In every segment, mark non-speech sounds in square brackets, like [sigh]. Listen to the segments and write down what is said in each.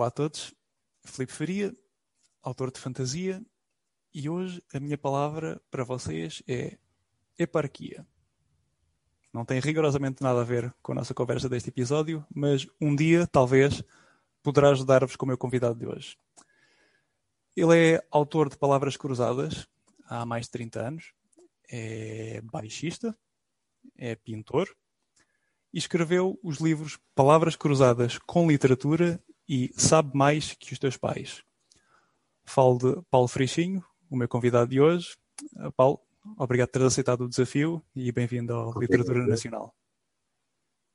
Olá a todos, Filipe Faria, autor de fantasia, e hoje a minha palavra para vocês é eparquia. Não tem rigorosamente nada a ver com a nossa conversa deste episódio, mas um dia, talvez, poderá ajudar-vos com o meu convidado de hoje. Ele é autor de Palavras Cruzadas há mais de 30 anos, é baixista, é pintor e escreveu os livros Palavras Cruzadas com Literatura e Sabe Mais que os Teus Pais. Falo de Paulo Freixinho, o meu convidado de hoje. Uh, Paulo, obrigado por ter aceitado o desafio e bem-vindo Obrigado. Literatura Nacional.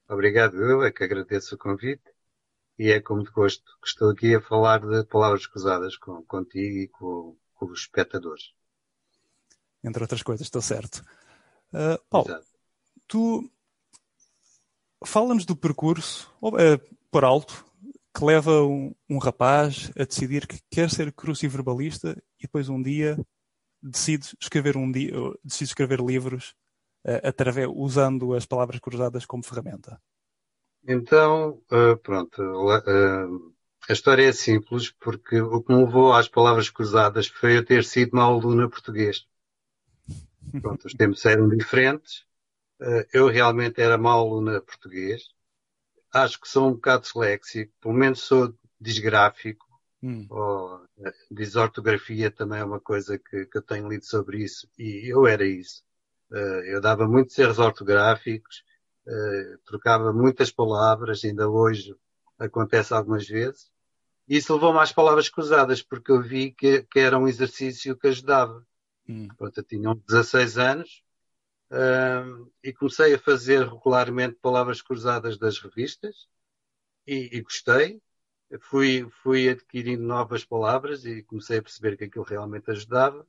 Obrigado, eu é que agradeço o convite e é com muito gosto que estou aqui a falar de palavras cruzadas com, contigo e com, com os espectadores. Entre outras coisas, estou certo. Uh, Paulo, Exato. tu fala-nos do percurso, ou, eh, por alto, que leva um, um rapaz a decidir que quer ser cruciverbalista e depois um dia decide escrever um dia, decide escrever livros eh, através, usando as palavras cruzadas como ferramenta. Então, ah, pronto, ah, a história é simples porque o que me levou às palavras cruzadas foi eu ter sido mau aluno a português. Pronto, os tempos eram diferentes. Eu realmente era mau aluno a português. Acho que sou um bocado disléxico, pelo menos sou disgráfico. Hum, ou eh, desortografia também é uma coisa que, que eu tenho lido sobre isso e eu era isso. Eh, eu dava muitos erros ortográficos, eh, trocava muitas palavras, ainda hoje acontece algumas vezes. Isso levou-me às palavras cruzadas, porque eu vi que, que era um exercício que ajudava. hum, Pronto, eu tinha uns 16 anos ahm, e comecei a fazer regularmente palavras cruzadas das revistas e, e gostei. Fui, fui adquirindo novas palavras e comecei a perceber que aquilo realmente ajudava.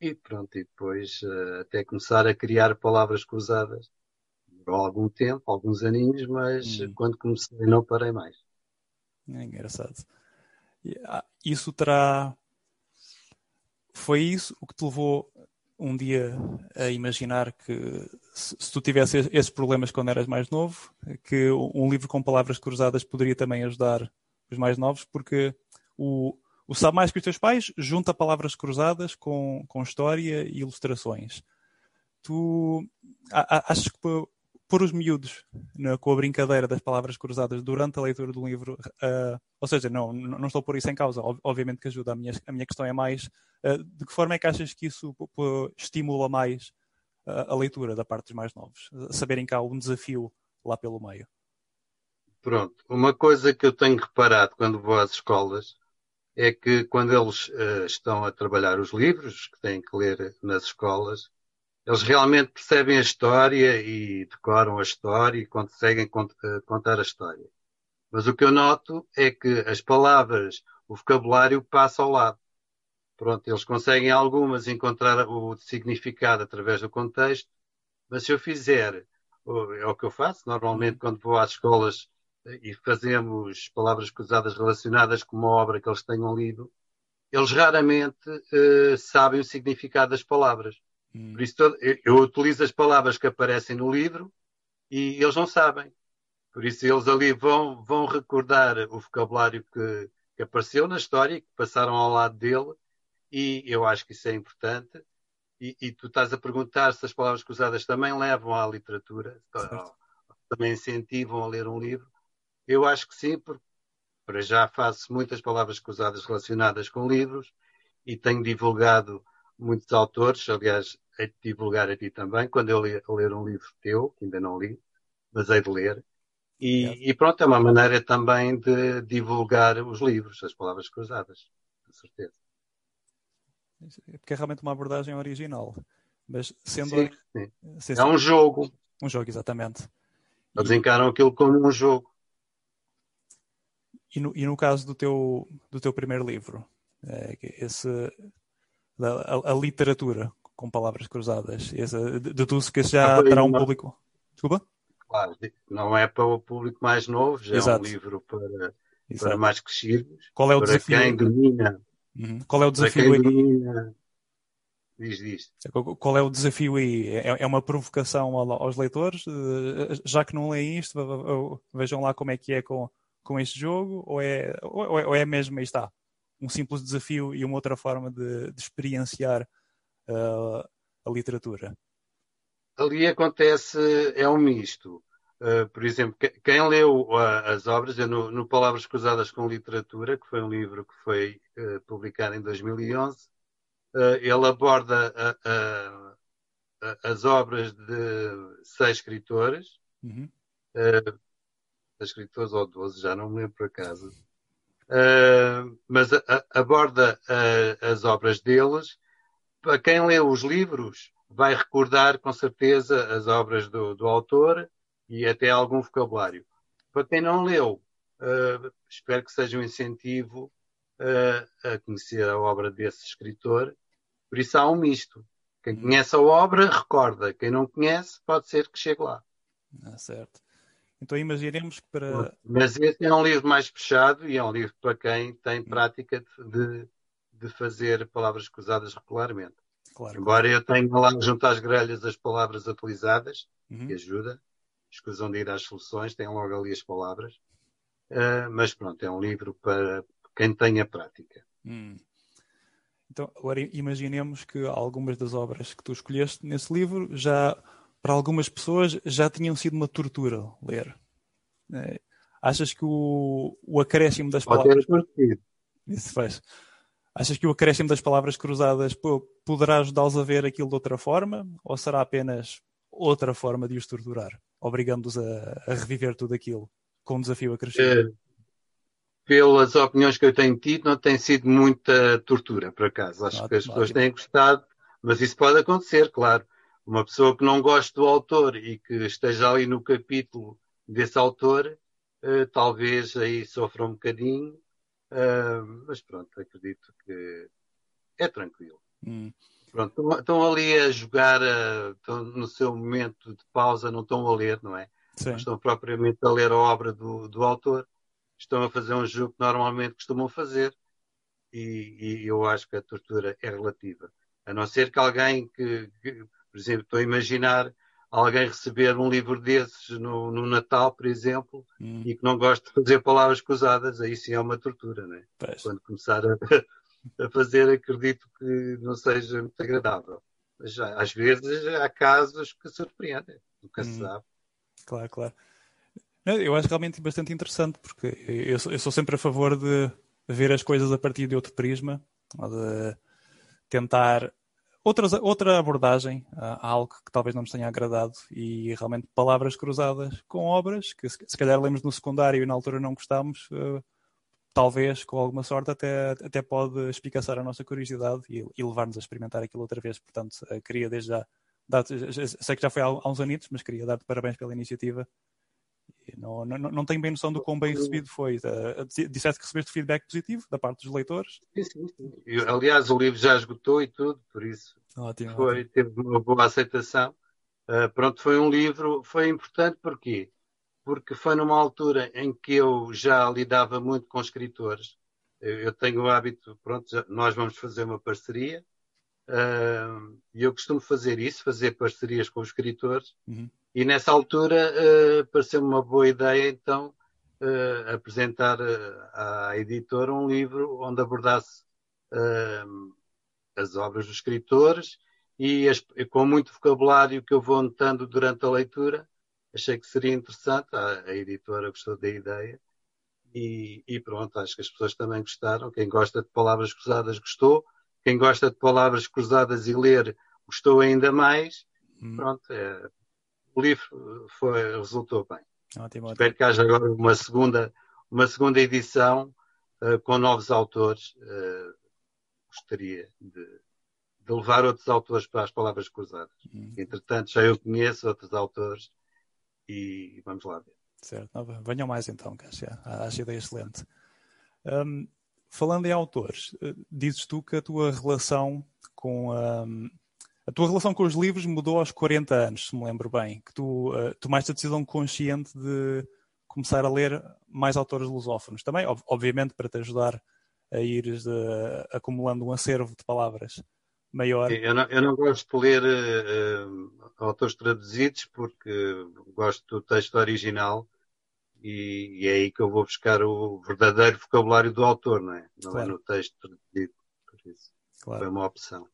E pronto, e depois eh, até começar a criar palavras cruzadas. Durou algum tempo, alguns aninhos, mas Hum. quando comecei não parei mais. é engraçado. Ah, Isso terá. Foi isso o que te levou um dia a imaginar que se, se tu tivesse esses problemas quando eras mais novo, que um livro com palavras cruzadas poderia também ajudar os mais novos, porque o, o Sabe Mais que os Teus Pais junta palavras cruzadas com, com história e ilustrações. Tu a- a- achas que pôr os miúdos na- com a brincadeira das palavras cruzadas durante a leitura do livro, ah, ou seja, não, não estou a pôr isso em causa, ob- obviamente que ajuda. A minha, a minha questão é mais ah, de que forma é que achas que isso estimula mais ah, a leitura da parte dos mais novos? Saberem que há um desafio lá pelo meio. Pronto, uma coisa que eu tenho reparado quando vou às escolas é que quando eles estão a trabalhar os livros que têm que ler nas escolas, eles realmente percebem a história e decoram a história e conseguem eh, contar a história. Mas o que eu noto é que as palavras, o vocabulário passa ao lado. Pronto, eles conseguem algumas encontrar o significado através do contexto, mas se eu fizer, é o que eu faço normalmente quando vou às escolas eh, e fazemos palavras cruzadas relacionadas com uma obra que eles tenham lido, eles raramente eh, sabem o significado das palavras. Hum, Por isso, todo- eu, utilizo as palavras que aparecem no livro e eles não sabem. Por isso, eles ali vão, vão recordar o vocabulário que, que apareceu na história, que passaram ao lado dele, e eu acho que isso é importante. E, e tu estás a perguntar se as palavras cruzadas também levam à literatura, Certo. também incentivam a ler um livro. Eu acho que sim, porque para já faço muitas palavras cruzadas relacionadas com livros e tenho divulgado muitos autores, aliás, hei de divulgar a ti também, quando eu ler, ler um livro teu, que ainda não li, mas hei de ler. E, e pronto, é uma maneira também de divulgar os livros, as palavras cruzadas, com certeza. porque é realmente uma abordagem original. Mas sendo Sim, sim. se- É um jogo. um jogo, exatamente. Eles E- encaram aquilo como um jogo. E no, e no caso do teu, do teu primeiro livro, é, esse, da- a, a literatura com palavras cruzadas, esse, deduzo que esse já Ah, terá um uma- público. Desculpa? Claro, não é para o público mais novo, já Exato. é um livro para, para mais crescidos, Qual é o para desafio? quem domina, Uhum. Qual é o desafio quem aí? domina. Diz disto. Qual é o desafio aí? É, é uma provocação ao- aos leitores? Eh, Já que não leem isto, ve- ve- vejam lá como é que é com, com este jogo ou é, ou é, ou é mesmo, aí está, um simples desafio e uma outra forma de, de experienciar uh, a literatura? Ali acontece, é um misto. Uh, por exemplo, quem leu uh, as obras, no, no, Palavras Cruzadas com Literatura, que foi um livro que foi publicado em 2011, ele aborda as obras de seis escritores, uhum. escritores ou doze, já não me lembro por acaso, mas aborda as obras deles. Para quem lê os livros, vai recordar com certeza as obras do, do autor e até algum vocabulário. Para quem não leu, uh, espero que seja um incentivo a conhecer a obra desse escritor. Por isso há um misto. Quem conhece a obra, recorda. Quem não conhece, pode ser que chegue lá. Ah, certo. Então imaginemos que para. Mas esse é um livro mais fechado e é um livro para quem tem prática de, de fazer palavras cruzadas regularmente. Claro. Embora eu tenha lá junto às grelhas as palavras atualizadas, uhum. que ajuda, escusam de ir às soluções, tem logo ali as palavras. Uh, mas pronto, é um livro para quem tenha prática. Hum. Então, agora imaginemos que algumas das obras que tu escolheste nesse livro já, para algumas pessoas, já tinham sido uma tortura ler. É, achas que o, o acréscimo das Pode palavras. Isso faz. Achas que o acréscimo das palavras cruzadas poderá ajudá-los a ver aquilo de outra forma? Ou será apenas outra forma de os torturar, obrigando-os a, a, reviver tudo aquilo com um desafio acrescido? É, pelas opiniões que eu tenho tido, não tem sido muita tortura, por acaso. Acho que as pessoas têm gostado, mas isso pode acontecer, claro. Uma pessoa que não goste do autor e que esteja ali no capítulo desse autor, uh, talvez aí sofra um bocadinho, Uh, mas pronto, acredito que é tranquilo. Hum. Pronto, estão ali a jogar, estão no seu momento de pausa, não estão a ler, não é? Não estão propriamente a ler a obra do, do autor, estão a fazer um jogo que normalmente costumam fazer. E, e, eu acho que a tortura é relativa. A não ser que alguém que, que por exemplo, estou a imaginar alguém receber um livro desses no, no Natal, por exemplo, hum. e que não gosta de fazer palavras cruzadas, aí sim é uma tortura, né? Quando começar a, [laughs] a, fazer, acredito que não seja muito agradável. Mas já, às vezes há casos que surpreendem, nunca hum. se sabe. Claro, claro. Eu acho realmente bastante interessante, porque eu sou, eu sou sempre a favor de ver as coisas a partir de outro prisma, de tentar Outras, outra abordagem a algo que talvez não nos tenha agradado e realmente palavras cruzadas com obras que se, calhar lemos no secundário e na altura não gostámos, uh, talvez com alguma sorte até, até pode espicaçar a nossa curiosidade e, e levar-nos a experimentar aquilo outra vez. Portanto, uh, queria desde já, dar sei que já foi há, há uns anitos, mas queria dar-te parabéns pela iniciativa não, não, não tenho bem noção do quão bem recebido foi. Uh, disseste que recebeste feedback positivo da parte dos leitores? Sim, sim. sim. Eu, aliás, o livro já esgotou e tudo, por isso ótimo, foi, ótimo. teve uma boa aceitação. Uh, pronto, foi um livro, foi importante porquê? Porque foi numa altura em que eu já lidava muito com escritores. Eu, eu tenho o hábito, pronto, já, nós vamos fazer uma parceria e eu costumo fazer isso, fazer parcerias com os escritores. Uhum e nessa altura uh, pareceu-me uma boa ideia, então, uh, apresentar uh, à editora um livro onde abordasse as obras dos escritores e as, com muito vocabulário que eu vou notando durante a leitura. Achei que seria interessante, a, a editora gostou da ideia. E, e, pronto, acho que as pessoas também gostaram. Quem gosta de palavras cruzadas gostou. Quem gosta de palavras cruzadas e ler gostou ainda mais. Hum. Pronto, é, o livro foi, resultou bem. Ótimo, Espero ótimo. que haja agora uma segunda, uma segunda edição uh, com novos autores. Uh, gostaria de, de, levar outros autores para as palavras cruzadas. Hum. Entretanto, já eu conheço outros autores e vamos lá ver. Certo, venham mais então, que acho, ideia excelente. Um, falando em autores, eh, dizes tu que a tua relação com um, a tua relação com os livros mudou aos 40 anos, se me lembro bem, que tu uh, tomaste a decisão consciente de começar a ler mais autores lusófonos. Também, ob obviamente, para te ajudar a ir uh, acumulando um acervo de palavras maior. Eu não, eu não gosto de ler uh, autores traduzidos porque gosto do texto original e, e, é aí que eu vou buscar o verdadeiro vocabulário do autor, não é? Não é claro. é no texto traduzido. Por isso, claro. foi uma opção.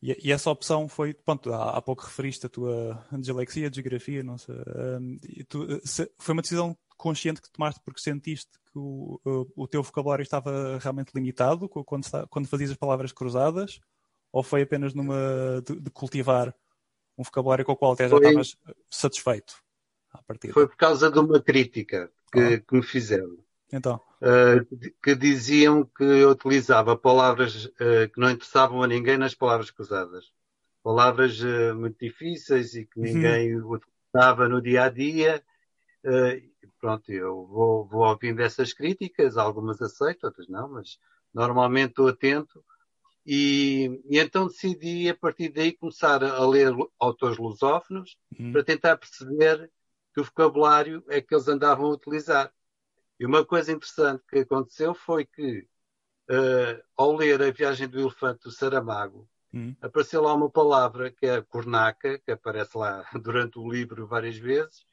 E, e, essa opção foi, pronto, há, há, pouco referiste a tua dislexia, geografia, não sei. Um, tu, se, foi uma decisão consciente que tomaste porque sentiste que o, o, o teu vocabulário estava realmente limitado quando, quando fazias as palavras cruzadas? Ou foi apenas numa de, de cultivar um vocabulário com o qual até já estavas satisfeito? Foi por causa de uma crítica que, ah. que me fizeram. Então. Uh, que diziam que eu utilizava palavras uh, que não interessavam a ninguém nas palavras cruzadas. Palavras uh, muito difíceis e que uhum. ninguém uhum. utilizava no dia a dia. pronto, eu vou, vou ouvindo essas críticas, algumas aceito, outras não, mas normalmente estou atento. E, e, então decidi, a partir daí, começar a ler autores lusófonos uhum. para tentar perceber que o vocabulário é que eles andavam a utilizar. E uma coisa interessante que aconteceu foi que, uh, ao ler A Viagem do Elefante do Saramago, hum. apareceu lá uma palavra que é a cornaca, que aparece lá [laughs] durante o livro várias vezes,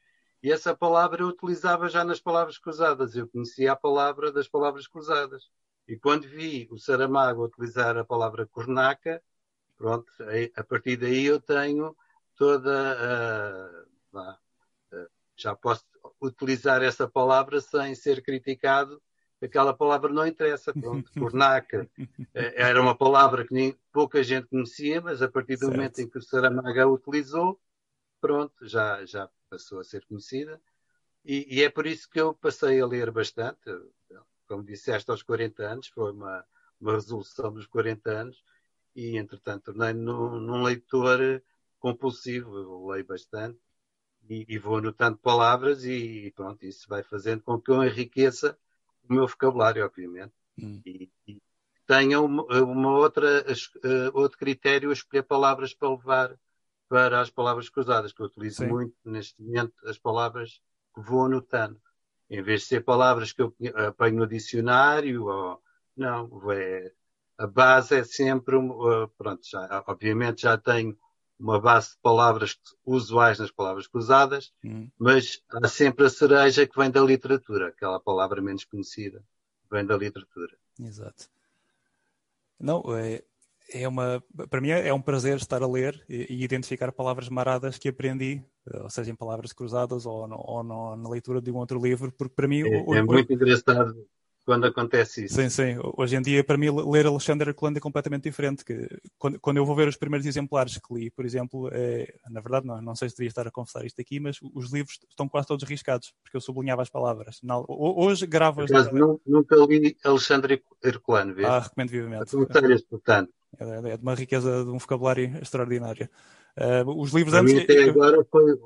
e essa palavra eu utilizava já nas palavras cruzadas. Eu conhecia a palavra das palavras cruzadas. E quando vi o Saramago utilizar a palavra cornaca, pronto, a partir daí eu tenho toda a já posso utilizar essa palavra sem ser criticado. Aquela palavra não interessa, pronto, cornaca. Eh, era uma palavra que nem, pouca gente conhecia, mas a partir do certo. momento em que o Saramago a utilizou, pronto, já, já passou a ser conhecida. E, e, é por isso que eu passei a ler bastante. Como disseste, aos 40 anos, foi uma, uma resolução dos 40 anos, e entretanto tornei-me num, num leitor compulsivo. Eu leio bastante e, e, vou anotando palavras e, pronto, isso vai fazendo com que eu enriqueça o meu vocabulário, obviamente. Hum. E, e, tenha uma, uma outra, uh, outro critério a escolher palavras para levar para as palavras cruzadas, que eu utilizo Sim. muito neste momento as palavras que vou anotando. Em vez de ser palavras que eu apanho no dicionário, ou, não, é, a base é sempre, uh, pronto, já, obviamente já tenho uma base de palavras usuais nas palavras cruzadas, hum. mas há sempre a cereja que vem da literatura, aquela palavra menos conhecida, vem da literatura. Exato. Não, é, é uma, para mim é um prazer estar a ler e, e identificar palavras maradas que aprendi, ou seja, em palavras cruzadas ou, ou na leitura de um outro livro, porque para mim... É, o, é muito o, engraçado quando acontece isso. Sim, sim. Hoje em dia, para mim, ler Alexandre Herculano é completamente diferente. Que, quando, quando, eu vou ver os primeiros exemplares que li, por exemplo, é, na verdade, não, não sei se devia estar a confessar isto aqui, mas os livros estão quase todos riscados, porque eu sublinhava as palavras. hoje gravo as. Mas nunca li Alexandre Herculano, vês? Ah, recomendo vivamente. portanto. É, é de uma riqueza de um vocabulário extraordinário. Uh, os livros Para antes. Mim até agora foi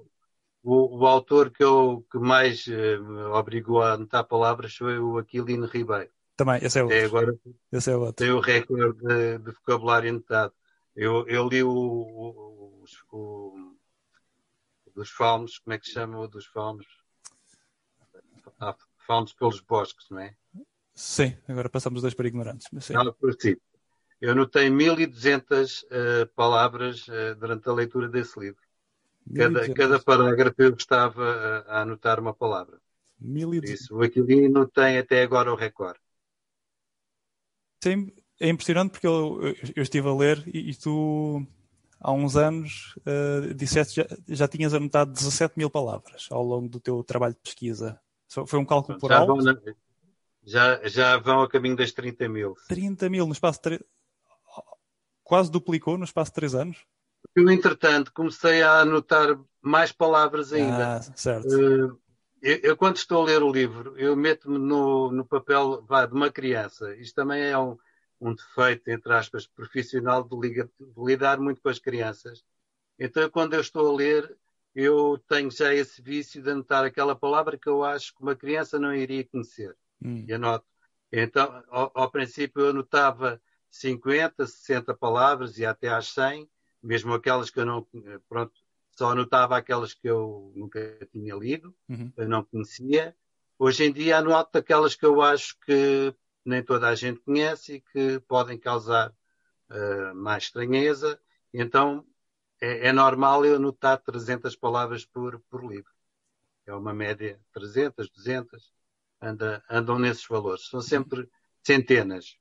o, o, autor que, eu, que mais me obrigou a anotar palavras foi o Aquilino Ribeiro. Também, esse é outro. Até agora esse é outro. tem o recorde de, de, vocabulário anotado. Eu, eu li o, o, o, dos falmos, como é que se chama o dos falmos? Ah, falmos pelos bosques, não é? Sim, agora passamos dois para ignorantes. Mas. Ah, por si. Eu notei 1200 uh, palavras uh, durante a leitura desse livro. Cada, cada parágrafo eu estava a, a anotar uma palavra. Isso, o Aquilino tem até agora o recorde. Sim, é impressionante porque eu, eu estive a ler e, e tu há uns anos uh, disseste já, já tinhas anotado 17 mil palavras ao longo do teu trabalho de pesquisa. Foi um cálculo por já já, já vão a caminho das 30 mil. 30 mil no espaço de 3... Quase duplicou no espaço de 3 anos? Eu, entretanto, comecei a anotar mais palavras ainda. Ah, certo. Uh, eu, eu, quando estou a ler o livro, eu meto-me no, no papel vá, de uma criança. Isto também é um, um defeito, entre aspas, profissional de, liga, de, lidar muito com as crianças. Então, quando eu estou a ler, eu tenho já esse vício de anotar aquela palavra que eu acho que uma criança não iria conhecer. Hum. E anoto. Então, ao, ao princípio, eu anotava 50, 60 palavras e até às 100 mesmo aquelas que eu não, pronto, só anotava aquelas que eu nunca tinha lido, uhum. eu não conhecia. Hoje em dia anoto aquelas que eu acho que nem toda a gente conhece e que podem causar uh, mais estranheza. Então é, é, normal eu anotar 300 palavras por, por livro. é uma média 300, 200, anda, andam nesses valores. São sempre centenas.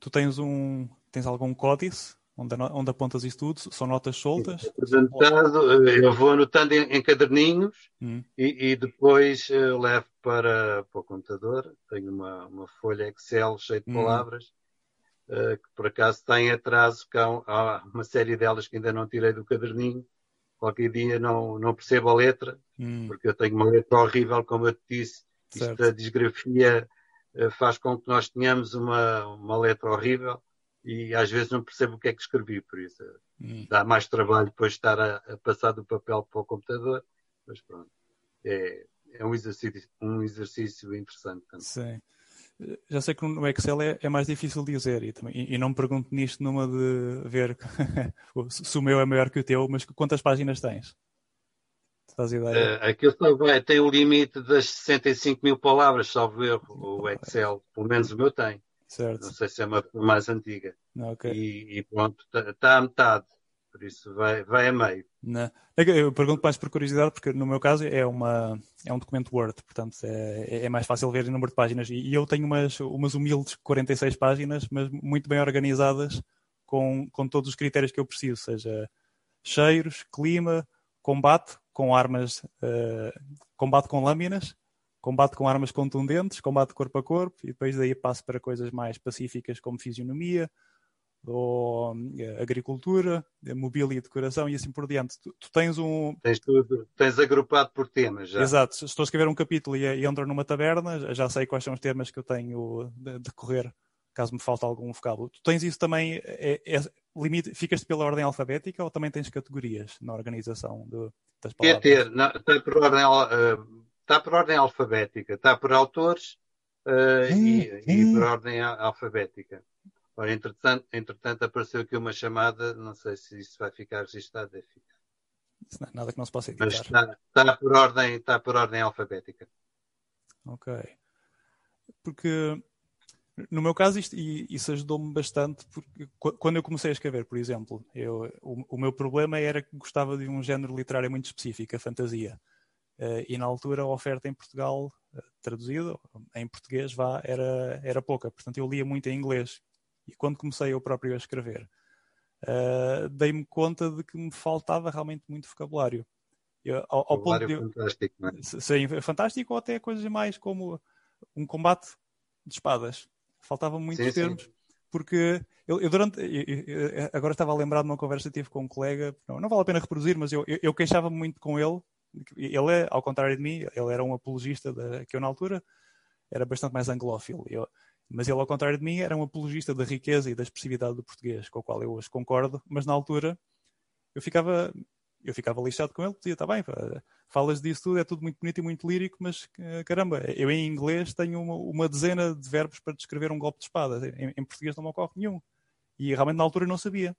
Tu tens um tens algum códice onde, onde apontas isso tudo? São notas soltas? Apresentado, eh, eu vou anotando em, em caderninhos hum. e, e, depois uh, levo para, para o computador. Tenho uma, uma folha Excel cheia de hum. palavras uh, que por acaso está em atraso, que há, há, uma série delas que ainda não tirei do caderninho. Qualquer dia não, não percebo a letra, hum. porque eu tenho uma letra horrível, como eu te disse. Certo. Isto, a disgrafia uh, faz com que nós tenhamos uma, uma letra horrível e às vezes não percebo o que é que escrevi, por isso hum. dá mais trabalho depois estar a, a, passar do papel para o computador, mas pronto, é, é um, exercício, um exercício interessante também. Sim. Já sei que no Excel é, é mais difícil de dizer e, também, e, e, não me pergunto nisto numa de ver [laughs] se o meu é maior que o teu, mas quantas páginas tens? Faz ideia? Uh, aquilo só vai, tem o limite das 65 mil palavras, salvo erro, o Excel, pelo menos o meu tem. Certo. Não sei se é uma mais antiga. Okay. E, e, pronto, está tá a metade. Por isso vai, vai a meio. Não. É eu pergunto mais por curiosidade, porque no meu caso é, uma, é um documento Word, portanto é, é mais fácil ver o número de páginas. E, e eu tenho umas, umas humildes 46 páginas, mas muito bem organizadas, com, com todos os critérios que eu preciso, seja cheiros, clima, combate com armas, uh, combate com lâminas, combate com armas contundentes, combate corpo a corpo, e depois daí passo para coisas mais pacíficas como fisionomia, ou eh, agricultura, eh, mobília e decoração e assim por diante. Tu, tu, tens um. Tens tudo, tens agrupado por temas já. Exato. Se estou a escrever um capítulo e, e entro numa taberna, já sei quais são os temas que eu tenho de, de correr, caso me falte algum vocábulo. Tu tens isso também, é, é, limite, ficas pela ordem alfabética ou também tens categorias na organização de, das palavras? Quer ter, não, por ordem. Uh está por ordem alfabética, está por autores uh, e, e, por ordem alfabética. Ora, entretanto, entretanto, apareceu aqui uma chamada, não sei se isso vai ficar registado, deve ficar. Isso não é nada que não se possa editar. Mas está, está, por ordem, está por ordem alfabética. Ok. Porque no meu caso isto, isso ajudou-me bastante porque quando eu comecei a escrever, por exemplo, eu, o, o meu problema era que gostava de um género literário muito específico, a fantasia. Uh, e na altura a oferta em Portugal, uh, traduzida em português, vá, era, era pouca. Portanto, eu lia muito em inglês. E quando comecei eu próprio a escrever, uh, dei-me conta de que me faltava realmente muito vocabulário. Eu, ao, ao ponto de, fantástico, não é? Sim, fantástico, ou até coisas mais como um combate de espadas. Faltavam muitos sim, termos. Sim. Porque eu, eu durante. Eu, agora estava a lembrar de uma conversa que tive com um colega, não, não vale a pena reproduzir, mas eu, eu, queixava-me muito com ele ele é, ao contrário de mim, ele era um apologista da, que eu na altura era bastante mais anglófilo. Eu, mas ele, ao contrário de mim, era um apologista da riqueza e da expressividade do português, com o qual eu hoje concordo, mas na altura eu ficava, eu ficava lixado com ele, dizia, está bem, falas disso tudo, é tudo muito bonito e muito lírico, mas caramba, eu em inglês tenho uma, uma dezena de verbos para descrever um golpe de espada, em, em português não me ocorre nenhum. E realmente na altura eu não sabia.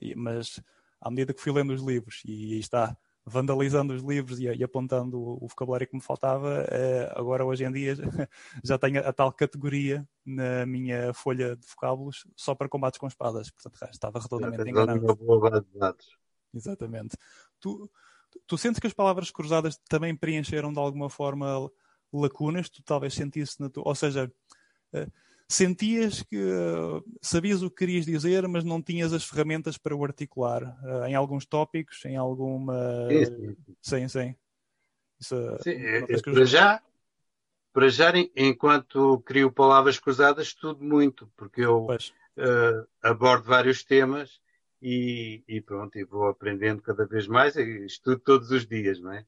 E, mas à medida que fui lendo os livros, e aí está, vandalizando os livros e, e apontando o, o, vocabulário que me faltava, uh, agora hoje em dia [laughs] já tenho a, a, tal categoria na minha folha de vocábulos só para combates com espadas. Portanto, estava redondamente é, enganado. Uma boa base de dados. Exatamente. Tu, tu sentes que as palavras cruzadas também preencheram de alguma forma lacunas? Tu talvez sentisse na tua. Ou seja, uh, sentias que uh, sabias o que querias dizer, mas não tinhas as ferramentas para o articular uh, em alguns tópicos, em alguma. Sim, sim. sim. Isso, eh, sim é, é, para, já, para já, enquanto crio palavras cruzadas, estudo muito, porque eu uh, abordo vários temas e, e, pronto, e vou aprendendo cada vez mais e estudo todos os dias, não é?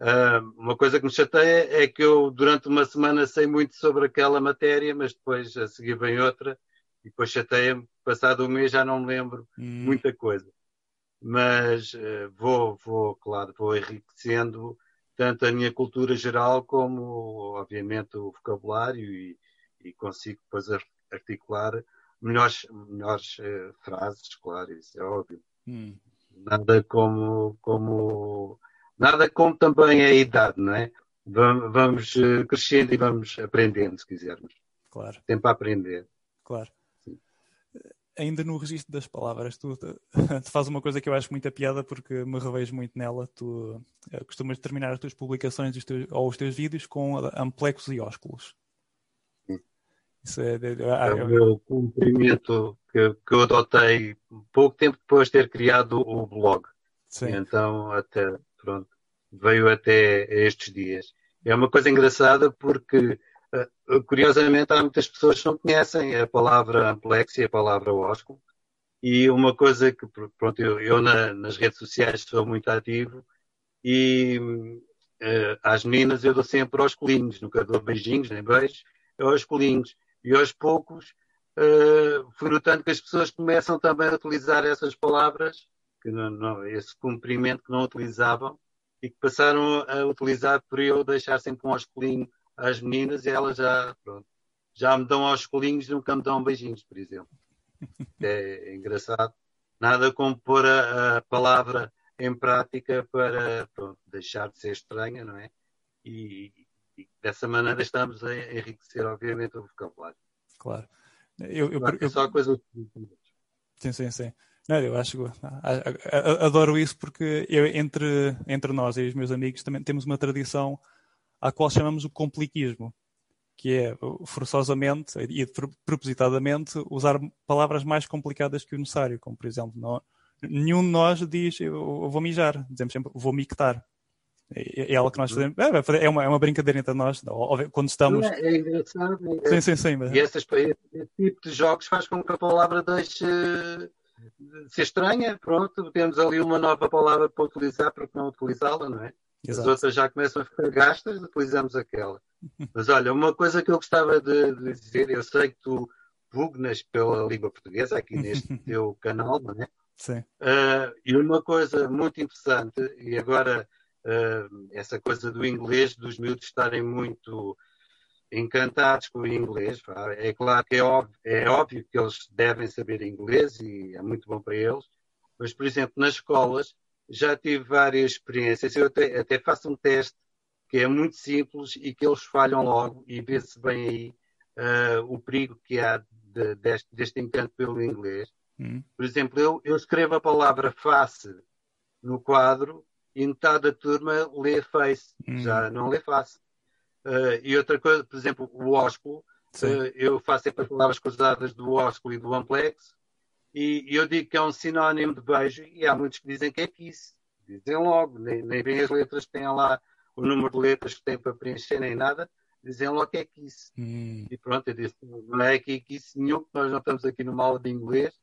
Uh, uma coisa que me chateia é que eu durante uma semana sei muito sobre aquela matéria, mas depois a seguir vem outra e depois chateia-me, passado um mês já não me lembro hum. muita coisa. Mas uh, vou, vou, claro, vou enriquecendo tanto a minha cultura geral como, obviamente, o vocabulário e, e consigo depois articular melhores, melhores uh, frases, claro, isso é óbvio. Hum. Nada como, como Nada como também a idade, não é? Vamos eh, crescendo e vamos aprendendo, se quisermos. Claro. Tempo a aprender. Claro. ainda no registro das palavras, tu, tu [laughs] fazes uma coisa que eu acho muita piada porque me revejo muito nela. Tu uh, costumas terminar as tuas publicações os teus, ou os teus vídeos com amplexos e ósculos. Isso é, é, é o meu cumprimento que, que eu adotei pouco tempo depois de ter criado o blog. Sim. Então, até, pronto, veio até estes dias. É uma coisa engraçada porque Uh, curiosamente, há muitas pessoas que não conhecem a palavra amplexia a palavra ósculo. E uma coisa que, pronto, eu, eu na, nas redes sociais sou muito ativo e uh, às meninas eu dou sempre osculinhos, nunca dou beijinhos nem beijos, é osculinhos. E aos poucos uh, fui notando que as pessoas começam também a utilizar essas palavras, que não, não, esse cumprimento que não utilizavam, e que passaram a utilizar por eu deixar sempre um osculinho às meninas e elas já, pronto, já me dão aos colinhos e nunca me dão beijinhos, por exemplo. É, [laughs] é engraçado. Nada como pôr a, a, palavra em prática para pronto, deixar de ser estranha, não é? E, e, dessa maneira estamos a enriquecer, obviamente, o vocabulário. Claro. Eu, eu, claro, é só coisa. Sim, sim, sim. Não, eu acho adoro isso porque eu, entre, entre nós e os meus amigos também temos uma tradição à qual chamamos o compliquismo, que é forçosamente e propositadamente usar palavras mais complicadas que o necessário, como por exemplo, não, nenhum de nós diz eu vou mijar, dizemos sempre vou mictar. É, é algo que nós fazemos. É, é uma, é uma brincadeira entre nós. Quando estamos. É, é engraçado. É, sim, sim, sim. Mas... E essas, esse tipo de jogos faz com que a palavra deixe ser estranha. Pronto, temos ali uma nova palavra para utilizar, para não utilizá-la, não é? Exato. As outras já começam a ficar gastas, utilizamos aquela. Mas olha, uma coisa que eu gostava de, de dizer, eu sei que tu pugnas pela língua portuguesa aqui neste [laughs] teu canal, não é? Sim. Uh, e uma coisa muito interessante, e agora uh, essa coisa do inglês, dos miúdos estarem muito encantados com o inglês, é claro que é óbvio, é óbvio que eles devem saber inglês e é muito bom para eles, mas, por exemplo, nas escolas, já tive várias experiências. Eu até, até, faço um teste que é muito simples e que eles falham logo e vê-se bem aí uh, o perigo que há de, deste, deste, encanto pelo inglês. Hum. Por exemplo, eu, eu, escrevo a palavra face no quadro e metade da turma lê face, hum. já não lê face. Uh, e outra coisa, por exemplo, o ósculo, uh, eu faço sempre as palavras cruzadas do ósculo e do amplex e, eu digo que é um sinónimo de beijo e há muitos que dizem que é kiss. Dizem logo, nem, nem bem as letras que têm lá, o número de letras que têm para preencher, nem nada, dizem logo que é kiss. Hum. E pronto, eu disse, não é aqui kiss nenhum, nós não estamos aqui numa aula de inglês,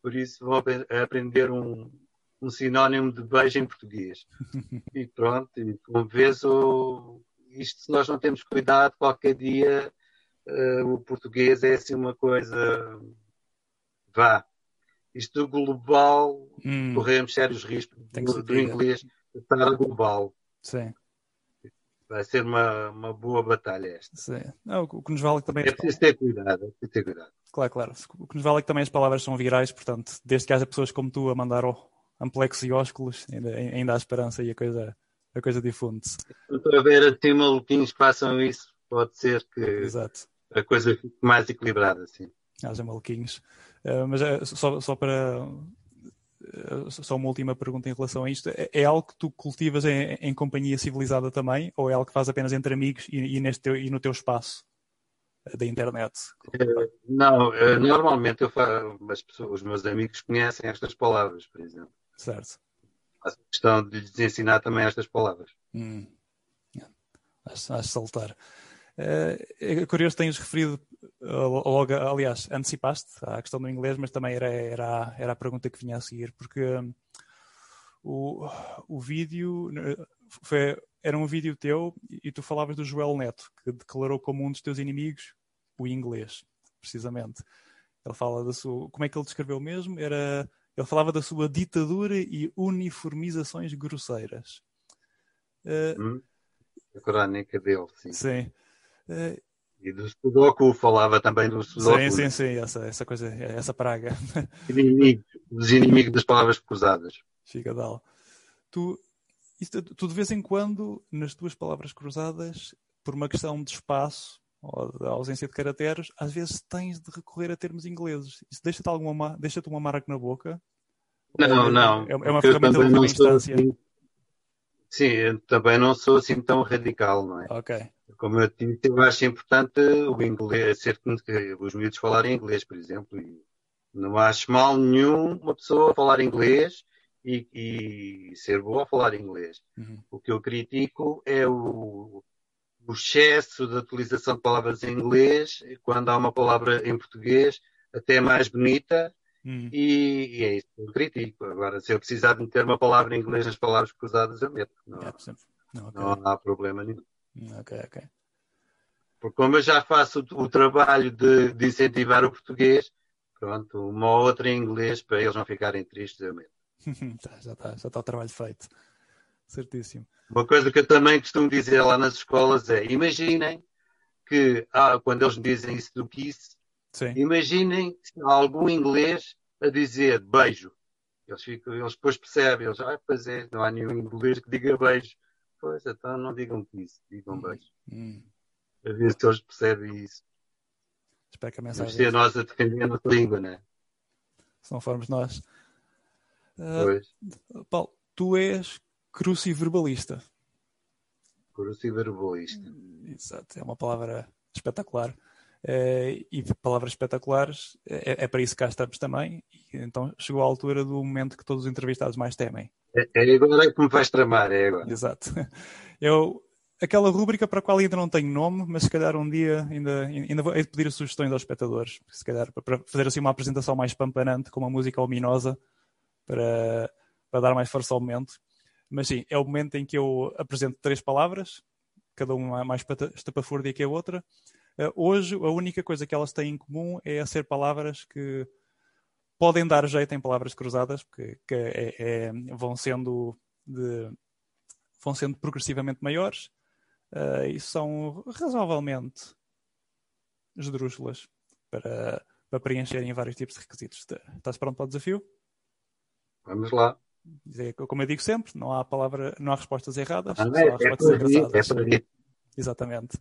por isso vou aprender um, um sinónimo de beijo em português. [laughs] e pronto, e como vês, o, isto se nós não temos cuidado, qualquer dia uh, o português é assim uma coisa vá, isto global, hum. corremos sérios riscos do, do inglês estar global. Sim. Vai ser uma, uma boa batalha esta. Sim. Não, o que nos vale também. É preciso ter cuidado, é preciso ter cuidado. Claro, claro. O que nos vale é que também as palavras são virais, portanto, desde que haja pessoas como tu a mandar amplexos e ósculos, ainda, ainda há esperança e a coisa, a coisa difunde-se. Estou a ver assim maluquinhos que façam isso, pode ser que Exato. a coisa fique mais equilibrada, sim. Haja maluquinhos. Uh, mas uh, só, só para. Uh, só uma última pergunta em relação a isto. É, é algo que tu cultivas em, em, companhia civilizada também? Ou é algo que faz apenas entre amigos e, e neste teu, e no teu espaço da internet? não, normalmente eu faço, as pessoas, os meus amigos conhecem estas palavras, por exemplo. Certo. Faço questão de lhes ensinar também estas palavras. Hum. Acho saltar. é curioso, tens referido logo, aliás, antecipaste a questão do inglês, mas também era, era, era a pergunta que vinha a seguir, porque um, o, o vídeo foi, era um vídeo teu e tu falavas do Joel Neto, que declarou como um dos teus inimigos o inglês, precisamente. Ele fala da sua. Como é que ele descreveu mesmo? Era. Ele falava da sua ditadura e uniformizações grosseiras. Uh, hum, a crónica dele, sim. Sim. Uh, e do Sudoku, falava também do Sudoku. Sim, sim, sim, essa, essa coisa, essa praga. [laughs] Inimigo, dos inimigos das palavras cruzadas. Chigadal. Tu, isto, tu de vez em quando, nas tuas palavras cruzadas, por uma questão de espaço, ou da ausência de caracteres, às vezes tens de recorrer a termos ingleses. Isso deixa-te alguma, deixa-te uma marca na boca? Não, não. É, é uma ferramenta de instância. Assim, sim, eu também não sou assim tão radical, não é? Ok. Como eu disse, eu acho importante o inglês, ser os miúdos falarem inglês, por exemplo, e não acho mal nenhum uma pessoa falar inglês e, e ser boa a falar inglês. Uhum. O que eu critico é o, o excesso de utilização de palavras em inglês, quando há uma palavra em português até mais bonita, Hum. e, e é isso que eu critico. Agora, se eu precisar de meter uma palavra em inglês nas palavras cruzadas, eu meto. Não, É. Não, ok. não há problema nenhum. Hum, ok, ok. Porque como eu já faço o, o trabalho de, de incentivar o português, pronto, uma ou outra em inglês, para eles não ficarem tristes, eu meto. [laughs] Tá, já está já tá o trabalho feito. Certíssimo. Uma coisa que eu também costumo dizer lá nas escolas é, imaginem que, ah, quando eles me dizem isso do kiss, Sim. Imaginem se há algum inglês a dizer beijo. Eles, ficam, eles depois percebem, eles, ah, pois é, não há nenhum inglês que diga beijo. Pois, então não digam isso, digam beijo. Hum. A ver se eles percebem isso. Espero que a Vamos mensagem, ser nós a defender a nossa língua, né? se não formos nós. Pois, Paulo, tu és cruciverbalista. ciberbolista. Exato, é uma palavra espetacular. Eh, e palavras espetaculares é, é para isso que cá estamos também. E, então chegou a altura do momento que todos os entrevistados mais temem. É, é agora que me vais tramar, é agora. Exato. [laughs] Eu, aquela rúbrica para a qual ainda não tenho nome, mas se calhar um dia ainda, ainda vou pedir sugestões aos espectadores. Se calhar para fazer assim uma apresentação mais pampanante, com uma música ominosa, para, para dar mais força ao momento. Mas sim, é o momento em que eu apresento três palavras, cada uma mais pata- estapafúrdia que a outra. Uh, hoje, a única coisa que elas têm em comum é ser palavras que podem dar jeito em palavras cruzadas, porque que é- é- vão, sendo de- vão sendo progressivamente maiores uh, e são razoavelmente esdrúxulas para, para preencherem vários tipos de requisitos. Estás pronto para o desafio? Vamos lá. Dizer, Como eu digo sempre, não há palavra, não há respostas erradas, Ah, é, há é respostas é engraçadas. por aí. Exatamente.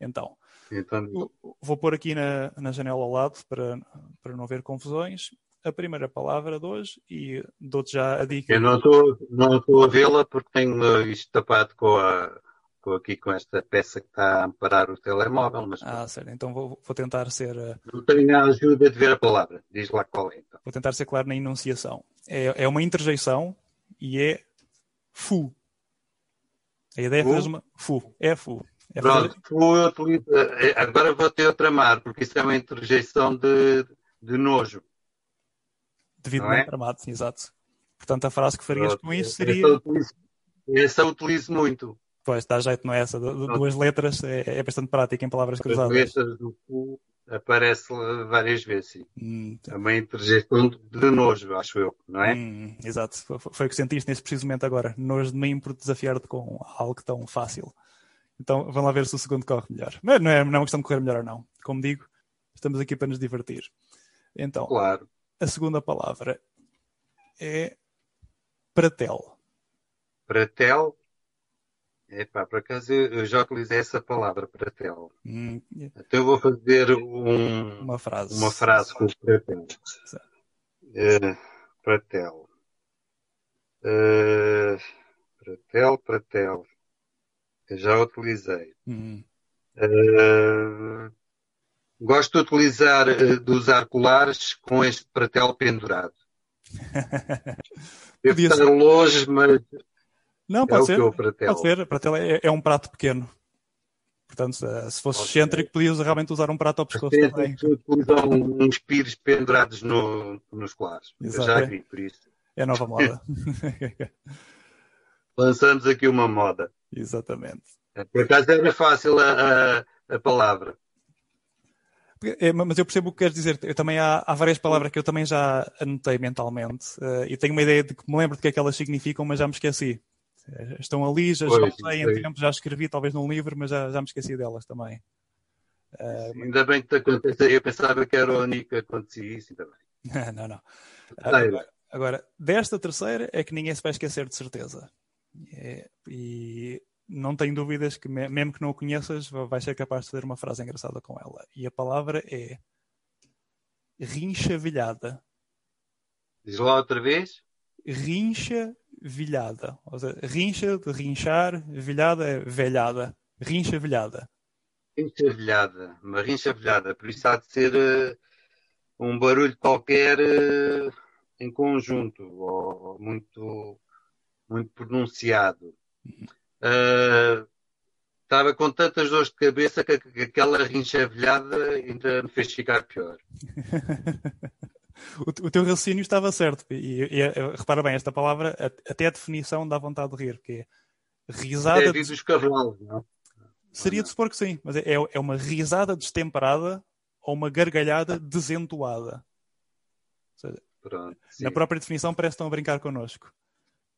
Então, Então, vou pôr aqui na, na janela ao lado para, para não haver confusões a primeira palavra de hoje e dou-te já a dica. eu não estou não estou a vê-la porque tenho uh, isto tapado com, a, com aqui com esta peça que está a amparar o telemóvel, mas Ah, sério. Então vou, vou tentar ser uh, não tenho a ajuda de ver a palavra. Diz lá qual é, então. vou tentar ser claro na enunciação. É, é uma interjeição e é fu. A ideia é Fu? fazer uma fu. É fu. É Pronto, tu utiliza, eh, agora vou ter outra mar, porque isso é uma interjeição de, de nojo. devidamente não é? tramado, exato. Portanto, a frase que farias Pronto, com isso essa seria. eu utilizo- Essa eu utilizo muito. Pois, dá jeito, não é essa? Duas letras é, é bastante prática em palavras As cruzadas. letras do cu aparece várias vezes. Sim. Hum, É uma interjeição de nojo, acho eu, não é? hum, exato. Foi, foi o que sentiste nesse preciso momento agora. Nojo de mim por desafiar-te com algo tão fácil. Então, vamos lá ver se o segundo corre melhor. Mas não é, não é uma questão de correr melhor ou não. Como digo, estamos aqui para nos divertir. Então, Claro. a segunda palavra é pratel. Pratel. Epá, por acaso eu eu já utilizei essa palavra, pratel. Hum, Então eu vou fazer um, uma frase. uma frase com pratel. Certo. Eh, pratel. Eh, pratel, pratel. Eu já utilizei. Hum, Eh, gosto de utilizar, eh, de usar colares com este pratel pendurado. [laughs] Deve estar longe, mas Não, é pode o ser. Pode ser. Pratel é, é um prato pequeno. Portanto, se, se fosse excêntrico, podias realmente usar um prato ao pescoço Às também. utilizam uns pires pendurados no, nos colares. Eu Exato, já é. vi, por isso. É a nova moda. [laughs] Lançamos aqui uma moda. Exatamente. Por acaso era fácil a, a, a palavra. É, mas eu percebo o que queres dizer. Eu também há, há várias palavras que eu também já anotei mentalmente eh, e tenho uma ideia de que me lembro do que é que elas significam, mas já me esqueci. Estão ali, já, usei em tempo, já escrevi talvez num livro, mas já, já me esqueci delas também. Eh, Ainda bem que te acontece. Eu pensava que era o único que acontecia isso. Bem. [laughs] não, não. Terceira. Agora, agora, desta terceira é que ninguém se vai esquecer de certeza. É, e não tenho dúvidas que, mesmo que não o conheças, vai ser capaz de fazer uma frase engraçada com ela. E a palavra é rinchavilhada. Diz lá outra vez. Rinchavilhada. Ou seja, rincha de rinchar, vilhada é velhada. Rinchavilhada. Rinchavilhada. Uma rinchavilhada. Por isso há de ser uh, um barulho qualquer uh, em conjunto, ou muito, muito pronunciado. Uh, estava com tantas dores de cabeça que, que aquela rinchavilhada ainda me fez ficar pior. [laughs] [laughs] o, teu raciocínio estava certo. E, e, repara bem, esta palavra, até a definição dá vontade de rir, que é risada. É de... dos cavalos, não? Seria de supor que sim, mas é, é uma risada destemperada ou uma gargalhada desentoada. Seja, Pronto, na própria definição parece que estão a brincar connosco.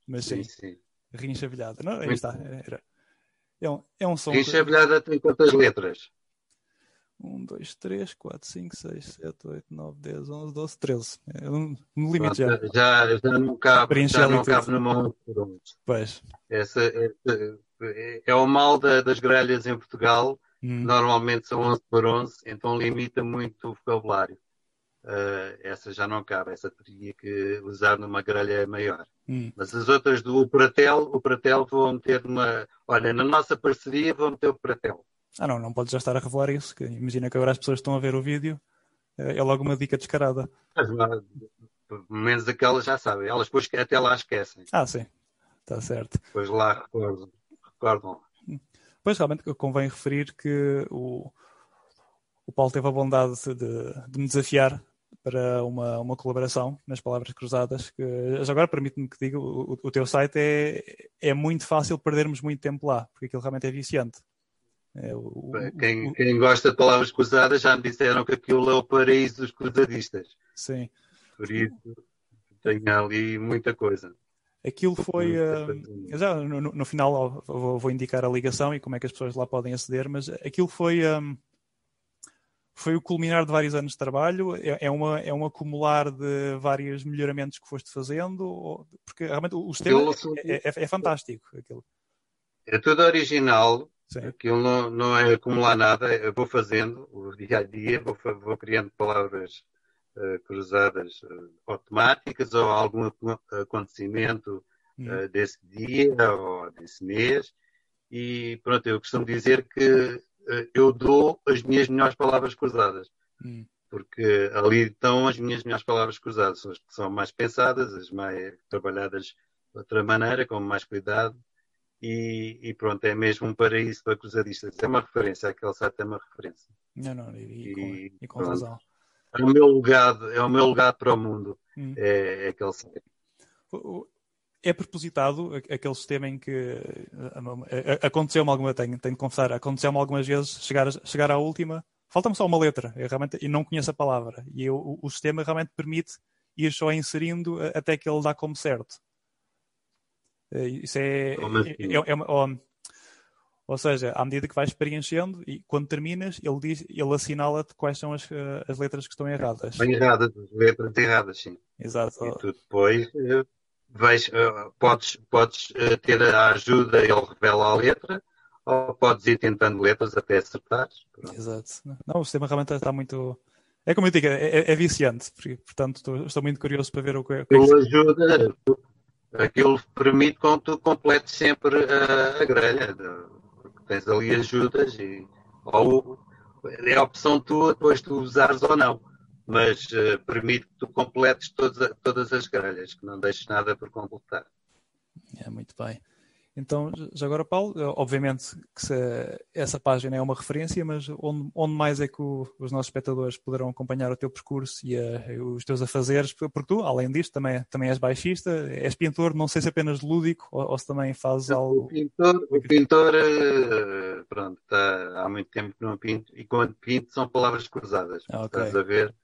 Mas sim, sim. sim. rinchavilhada. Não, aí está. Era, é, um, é um som. Rinchavilhada que... tem quantas letras? 1, 2, 3, 4, 5, 6, 7, 8, 9, 10, 11, 12, 13. É um, um limite já. Já, já não cabe, já não cabe numa 11 por 11. Pois. Essa, essa, é o mal da, das grelhas em Portugal. Hum. Normalmente são 11 por 11, então limita muito o vocabulário. Uh, essa já não cabe, essa teria que usar numa grelha maior. Hum. Mas as outras do Pratel, o Pratel vou meter numa. Olha, na nossa parceria vou meter o Pratel. Ah, não, não podes já estar a revelar isso. Que imagina que agora as pessoas estão a ver o vídeo, é, é logo uma dica descarada. Mas, pelo menos aquelas já sabem, elas depois até lá esquecem. Ah, sim, está certo. Depois lá recordam. recordam. Pois realmente convém referir que o, o Paulo teve a bondade de, de me desafiar para uma, uma colaboração nas palavras cruzadas. Que, agora permite-me que diga, o, o teu site é, é muito fácil perdermos muito tempo lá, porque aquilo realmente é viciante. É, o, quem, o, quem, gosta de palavras cruzadas já me disseram que aquilo é o paraíso dos cruzadistas. Sim. Por isso tem ali muita coisa. Aquilo foi. Uh, já no, no final vou, vou, indicar a ligação e como é que as pessoas lá podem aceder, mas aquilo foi. Um, foi o culminar de vários anos de trabalho, é, é, uma, é um acumular de vários melhoramentos que foste fazendo, porque realmente o sistema é, é, é, fantástico. Aquilo. É tudo original, Sim. aquilo não, não é acumular nada, eu vou fazendo o dia a dia, vou, vou criando palavras uh, cruzadas uh, automáticas ou algum acontecimento uh, desse dia ou desse mês. E pronto, eu costumo dizer que eu dou as minhas melhores palavras cruzadas. Hum. Porque ali estão as minhas melhores palavras cruzadas, são as que são mais pensadas, as mais trabalhadas de outra maneira, com mais cuidado. E, e pronto, é mesmo um paraíso para cruzadistas. É uma referência, aquele site é uma referência. Não, não, e, e, com, e com razão. É o meu legado, é o meu legado para o mundo, hum. é, é aquele site é propositado aquele sistema em que aconteceu-me alguma, tenho, tenho de confessar, aconteceu-me algumas vezes chegar, chegar à última, falta-me só uma letra, eu realmente e não conheço a palavra, e eu, o, o, sistema realmente permite ir só inserindo até que ele dá como certo. Eh, isso é, é, é, é ou, ou, seja, à medida que vais preenchendo e quando terminas, ele diz, ele assinala-te quais são as, eh, as letras que estão erradas. Bem erradas, as letras erradas, sim. Exato. E tu depois eh, vais, uh, podes, podes ter a ajuda, ele revela a letra, ou podes ir tentando letras até acertares. Exato. Não, o sistema realmente está muito. É como eu digo, é, é, é viciante, portanto estou, estou, muito curioso para ver o que é. É ajuda, aquilo permite que tu completes sempre a, a grelha. Tens ali ajudas e ou é a opção tua depois tu usares ou não mas uh, permite que tu completes todas, todas as grelhas, que não deixes nada por completar. É, muito bem. Então, já agora, Paulo, eh, obviamente que se, essa página é uma referência, mas onde, onde mais é que o, os nossos espectadores poderão acompanhar o teu percurso e a, os teus afazeres? Porque tu, além disto, também, também és baixista, és pintor, não sei se apenas lúdico ou, ou se também fazes algo. O pintor, o pintor eh, pronto, está, há muito tempo que não pinto, e quando pinto são palavras cruzadas. Ah, okay. Estás a ver?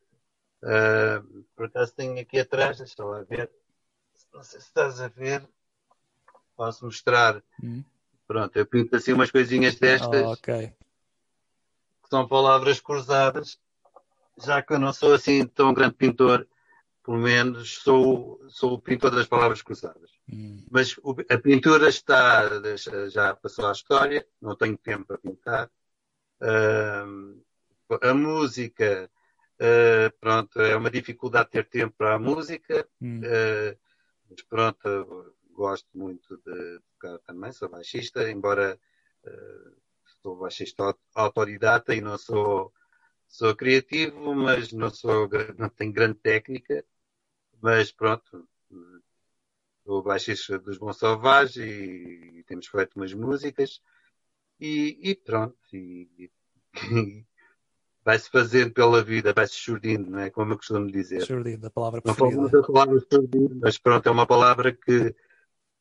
Uh, por acaso tenho aqui atrás, deixa lá ver. Não sei se estás a ver. Posso mostrar. Hum. Pronto, eu pinto assim umas coisinhas destas. Oh, ok. Que são palavras cruzadas. Já que eu não sou assim tão grande pintor, pelo menos sou, sou o pintor das palavras cruzadas. Hum. Mas o, a pintura está, já passou à história, não tenho tempo para pintar. Uh, a música, uh, pronto, é uma dificuldade ter tempo para a música. Hum. Uh, mas pronto, gosto muito de tocar também, sou baixista, embora sou baixista autodidata e não sou sou criativo, mas não sou não tenho grande técnica, mas pronto, sou baixista dos Bons Sauvages e, temos feito umas músicas e, e pronto, e, e vai-se fazendo pela vida, vai-se surdindo, não é? Como eu costumo dizer. Surdindo, a palavra preferida. Não falo a palavra surdindo, mas pronto, é uma palavra que,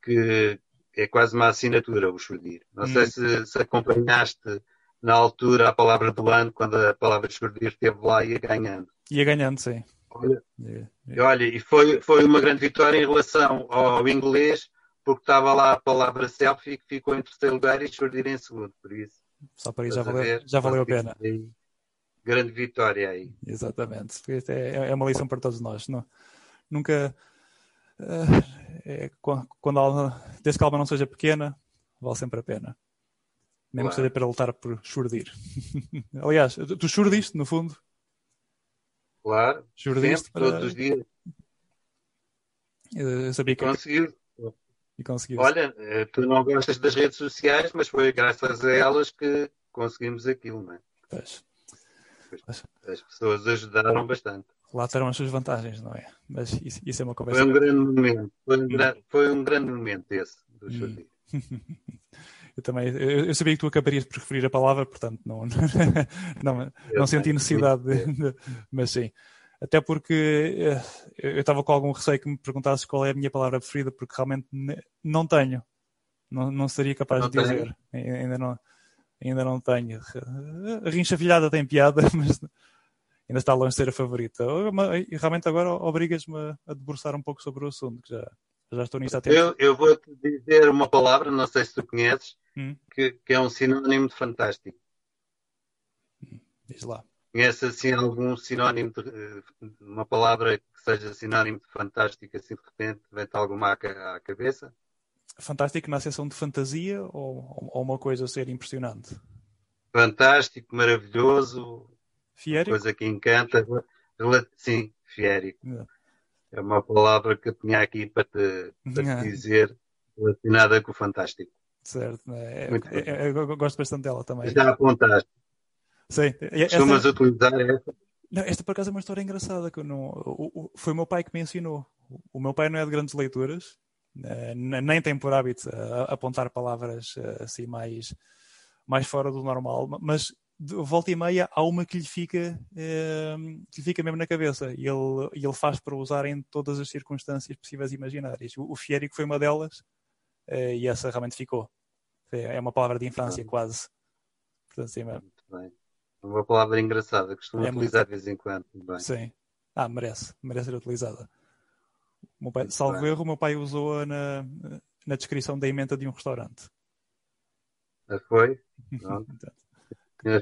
que é quase uma assinatura, o surdir. Não hum. sei se, se acompanhaste na altura a palavra do ano, quando a palavra surdir esteve lá e ia ganhando. Ia ganhando, sim. Olha, yeah, yeah. olha e foi, foi uma grande vitória em relação ao inglês, porque estava lá a palavra selfie que ficou em terceiro lugar e surdir em segundo, por isso. Só para isso já valeu, ver, já valeu a pena. Grande vitória aí. Exatamente. É, é uma lição para todos nós. Não, nunca. Uh, é, quando a, desde que a alma não seja pequena, vale sempre a pena. Nem claro. que seja para lutar por surdir. [laughs] Aliás, tu surdiste, no fundo. Claro. Surdiste para... todos os dias. Eu sabia que. Conseguiu. E conseguiu. Olha, eh, tu não gostas das redes sociais, mas foi graças a elas que conseguimos aquilo, não é? Pois. As pessoas ajudaram bastante. Lá terão as suas vantagens, não é? Mas isso, isso é uma conversa. Foi um grande momento. Foi um, grande, foi um grande momento esse do hum. [laughs] eu também eu, eu, sabia que tu acabarias por referir a palavra, portanto não, [laughs] não, não senti necessidade de, de, mas sim. Até porque eh, eu estava com algum receio que me perguntasses qual é a minha palavra preferida, porque realmente não tenho. Não, não seria capaz não de dizer. Tenho. Ainda não, ainda não tenho. A rincha filhada tem piada, [laughs] mas ainda está longe de ser a favorita. E realmente agora obrigas-me a debruçar um pouco sobre o assunto, que já, já estou nisso há tempo. Eu, eu vou-te dizer uma palavra, não sei se tu conheces, hum? que, que, é um sinónimo de fantástico. Hum, diz lá. Conhece assim algum sinónimo de uma palavra que seja sinónimo de fantástico, assim de repente vem-te alguma à, à cabeça? Fantástico na acessão de fantasia ou, ou uma coisa a ser impressionante? Fantástico, maravilhoso, Fiérico? coisa que encanta. Sim, fiérico. É uma palavra que eu tinha aqui para te, para te dizer relacionada com o fantástico. Certo, é, é, é, eu gosto bastante dela também. Já apontaste. Sim. Costumas essa... utilizar essa? Não, esta por acaso é uma história engraçada que não, o, o, foi o meu pai que me ensinou. O meu pai não é de grandes leituras, uh, nem tem por hábito apontar palavras uh, assim mais, mais fora do normal, mas volta e meia há uma que lhe fica, que lhe fica mesmo na cabeça e ele, ele faz para usar em todas as circunstâncias possíveis e imaginárias. O, o fiérico foi uma delas e essa realmente ficou. É, é uma palavra de infância quase. Portanto, sim, Muito bem. Uma palavra engraçada, costumo é utilizar muito... de vez em quando. Bem. Sim. Ah, merece. Merece ser utilizada. O pai, salvo bem. erro, o meu pai usou-a na, na descrição da emenda de um restaurante. Ah, foi? [laughs]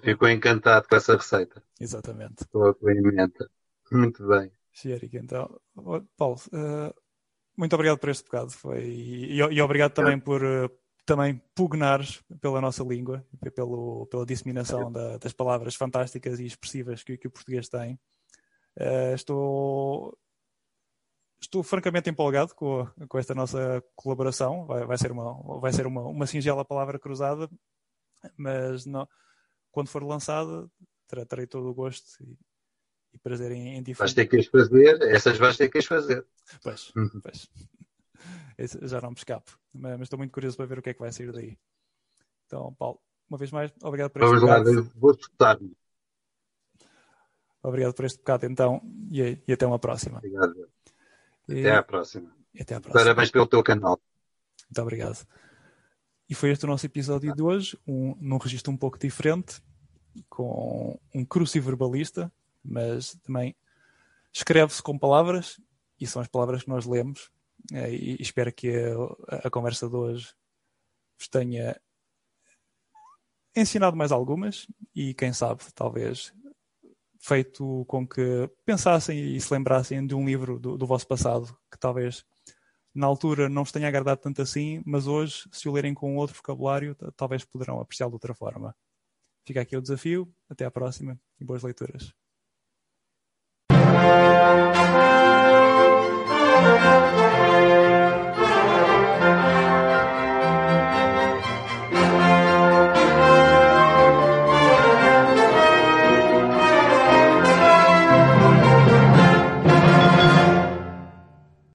Ficou encantado com essa receita. Exatamente. Com a. Muito bem. Xérica, então. Paulo, uh, muito obrigado por este bocado. Foi, e, e obrigado também por, uh, também pugnares pela nossa língua, pelo, pela disseminação da, das palavras fantásticas e expressivas que, que o português tem. Uh, estou, estou francamente empolgado com, com esta nossa colaboração. Vai, vai ser, uma, vai ser uma, uma singela palavra cruzada, mas não, quando for lançada, terei, todo o gosto e, e prazer em, em. Vais ter que as fazer, essas vais ter que as fazer. Pois, uhum. pois. Esse já não me escapo. Mas, mas, estou muito curioso para ver o que é que vai sair daí. Então, Paulo, uma vez mais, obrigado por este Vamos bocado. lá, vou escutar. Obrigado por este bocado, então, e, e até uma próxima. Obrigado. E, até à próxima. Até à próxima. Parabéns pelo teu canal. Muito obrigado. E foi este o nosso episódio de hoje, um, num registro um pouco diferente, com um cruciverbalista, mas também escreve-se com palavras e são as palavras que nós lemos. É, e espero que a, a conversa de hoje vos tenha ensinado mais algumas e, quem sabe, talvez feito com que pensassem e se lembrassem de um livro do, do vosso passado que talvez na altura não os tenha agradado tanto assim, mas hoje, se o lerem com outro vocabulário, talvez poderão apreciá-lo de outra forma. Fica aqui o desafio. Até à próxima e boas leituras.